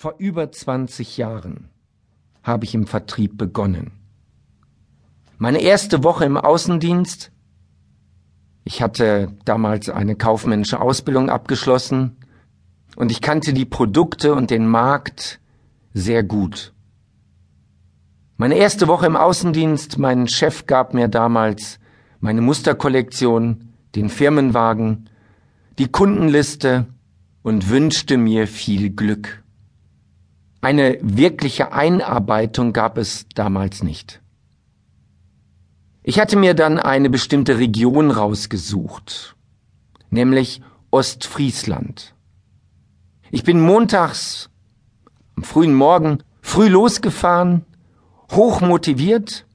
Vor über 20 Jahren habe ich im Vertrieb begonnen. Meine erste Woche im Außendienst, ich hatte damals eine kaufmännische Ausbildung abgeschlossen und ich kannte die Produkte und den Markt sehr gut. Meine erste Woche im Außendienst, mein Chef gab mir damals meine Musterkollektion, den Firmenwagen, die Kundenliste und wünschte mir viel Glück. Eine wirkliche Einarbeitung gab es damals nicht. Ich hatte mir dann eine bestimmte Region rausgesucht, nämlich Ostfriesland. Ich bin montags am frühen Morgen früh losgefahren, hoch motiviert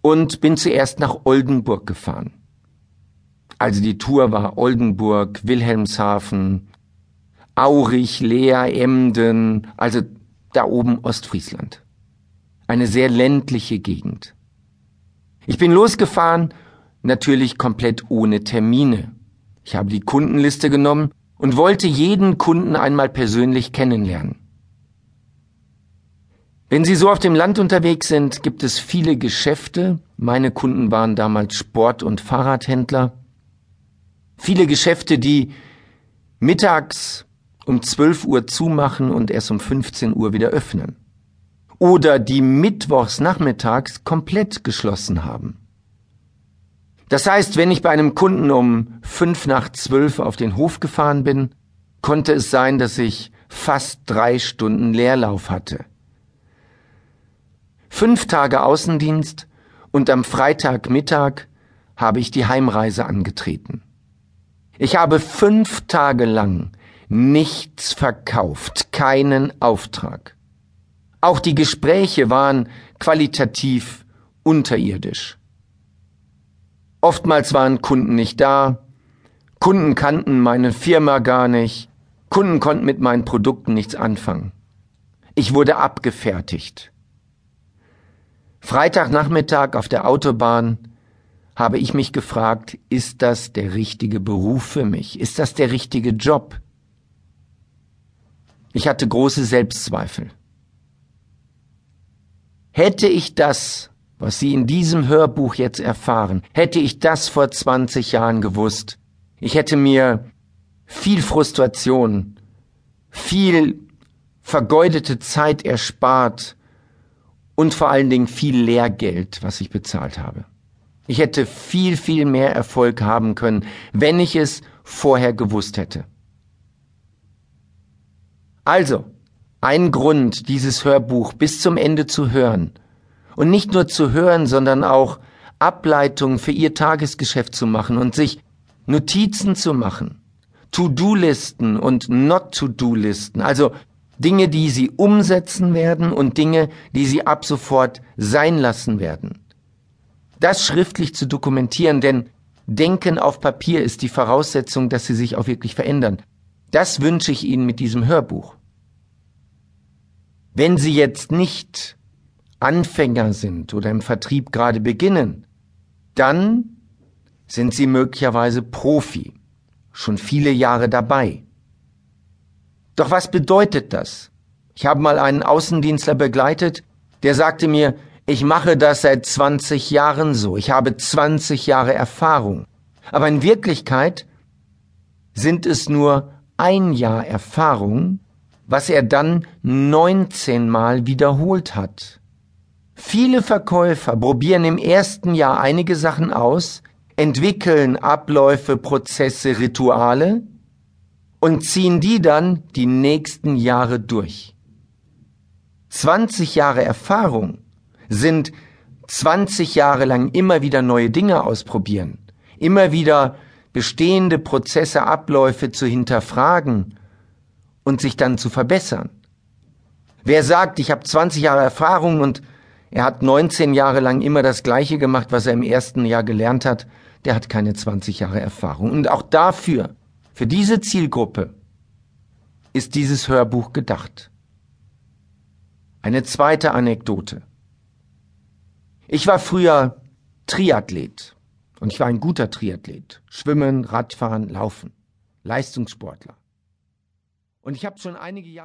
und bin zuerst nach Oldenburg gefahren. Also die Tour war Oldenburg, Wilhelmshaven, Aurich, Leer, Emden, also da oben Ostfriesland. Eine sehr ländliche Gegend. Ich bin losgefahren, natürlich komplett ohne Termine. Ich habe die Kundenliste genommen und wollte jeden Kunden einmal persönlich kennenlernen. Wenn Sie so auf dem Land unterwegs sind, gibt es viele Geschäfte. Meine Kunden waren damals Sport- und Fahrradhändler. Viele Geschäfte, die mittags um 12 Uhr zumachen und erst um 15 Uhr wieder öffnen. Oder die mittwochs nachmittags komplett geschlossen haben. Das heißt, wenn ich bei einem Kunden um fünf nach zwölf auf den Hof gefahren bin, konnte es sein, dass ich fast drei Stunden Leerlauf hatte. Fünf Tage Außendienst und am Freitagmittag habe ich die Heimreise angetreten. Ich habe fünf Tage lang nichts verkauft, keinen Auftrag. Auch die Gespräche waren qualitativ unterirdisch. Oftmals waren Kunden nicht da, Kunden kannten meine Firma gar nicht, Kunden konnten mit meinen Produkten nichts anfangen. Ich wurde abgefertigt. Freitagnachmittag auf der Autobahn habe ich mich gefragt, ist das der richtige Beruf für mich? Ist das der richtige Job? Ich hatte große Selbstzweifel. Hätte ich das, was Sie in diesem Hörbuch jetzt erfahren, hätte ich das vor 20 Jahren gewusst, ich hätte mir viel Frustration, viel vergeudete Zeit erspart und vor allen Dingen viel Lehrgeld, was ich bezahlt habe. Ich hätte viel, viel mehr Erfolg haben können, wenn ich es vorher gewusst hätte. Also, ein Grund, dieses Hörbuch bis zum Ende zu hören. Und nicht nur zu hören, sondern auch Ableitungen für Ihr Tagesgeschäft zu machen und sich Notizen zu machen. To-Do-Listen und Not-To-Do-Listen. Also Dinge, die Sie umsetzen werden und Dinge, die Sie ab sofort sein lassen werden. Das schriftlich zu dokumentieren, denn Denken auf Papier ist die Voraussetzung, dass Sie sich auch wirklich verändern. Das wünsche ich Ihnen mit diesem Hörbuch. Wenn Sie jetzt nicht Anfänger sind oder im Vertrieb gerade beginnen, dann sind Sie möglicherweise Profi, schon viele Jahre dabei. Doch was bedeutet das? Ich habe mal einen Außendienstler begleitet, der sagte mir, ich mache das seit 20 Jahren so, ich habe 20 Jahre Erfahrung. Aber in Wirklichkeit sind es nur ein Jahr Erfahrung, was er dann 19 Mal wiederholt hat. Viele Verkäufer probieren im ersten Jahr einige Sachen aus, entwickeln Abläufe, Prozesse, Rituale und ziehen die dann die nächsten Jahre durch. 20 Jahre Erfahrung sind 20 Jahre lang immer wieder neue Dinge ausprobieren, immer wieder bestehende Prozesse, Abläufe zu hinterfragen und sich dann zu verbessern. Wer sagt, ich habe 20 Jahre Erfahrung und er hat 19 Jahre lang immer das Gleiche gemacht, was er im ersten Jahr gelernt hat, der hat keine 20 Jahre Erfahrung. Und auch dafür, für diese Zielgruppe, ist dieses Hörbuch gedacht. Eine zweite Anekdote. Ich war früher Triathlet. Und ich war ein guter Triathlet. Schwimmen, Radfahren, Laufen. Leistungssportler. Und ich habe schon einige Jahre